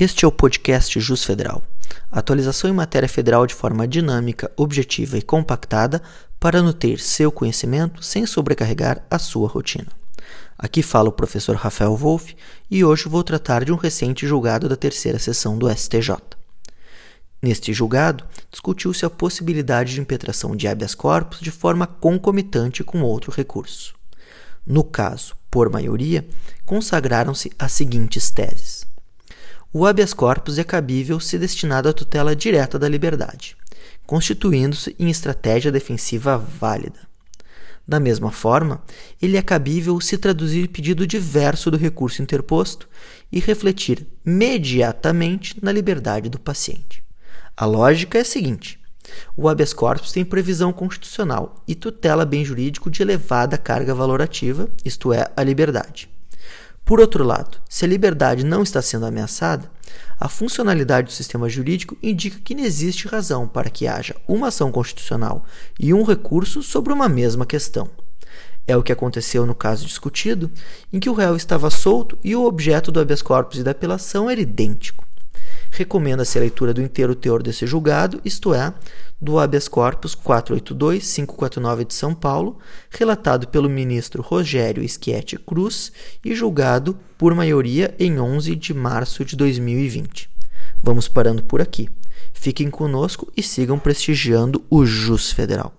Este é o podcast Jus Federal. Atualização em matéria federal de forma dinâmica, objetiva e compactada para nutrir seu conhecimento sem sobrecarregar a sua rotina. Aqui fala o professor Rafael Wolff e hoje vou tratar de um recente julgado da terceira sessão do STJ. Neste julgado, discutiu-se a possibilidade de impetração de habeas corpus de forma concomitante com outro recurso. No caso, por maioria, consagraram-se as seguintes teses o habeas corpus é cabível se destinado à tutela direta da liberdade, constituindo-se em estratégia defensiva válida. Da mesma forma, ele é cabível se traduzir pedido diverso do recurso interposto e refletir imediatamente na liberdade do paciente. A lógica é a seguinte: o habeas corpus tem previsão constitucional e tutela bem jurídico de elevada carga valorativa, isto é, a liberdade. Por outro lado, se a liberdade não está sendo ameaçada, a funcionalidade do sistema jurídico indica que não existe razão para que haja uma ação constitucional e um recurso sobre uma mesma questão. É o que aconteceu no caso discutido, em que o réu estava solto e o objeto do habeas corpus e da apelação era idêntico recomenda-se a leitura do inteiro teor desse julgado, isto é, do habeas corpus 482-549 de São Paulo, relatado pelo ministro Rogério Schietti Cruz e julgado por maioria em 11 de março de 2020. Vamos parando por aqui. Fiquem conosco e sigam prestigiando o JUS Federal.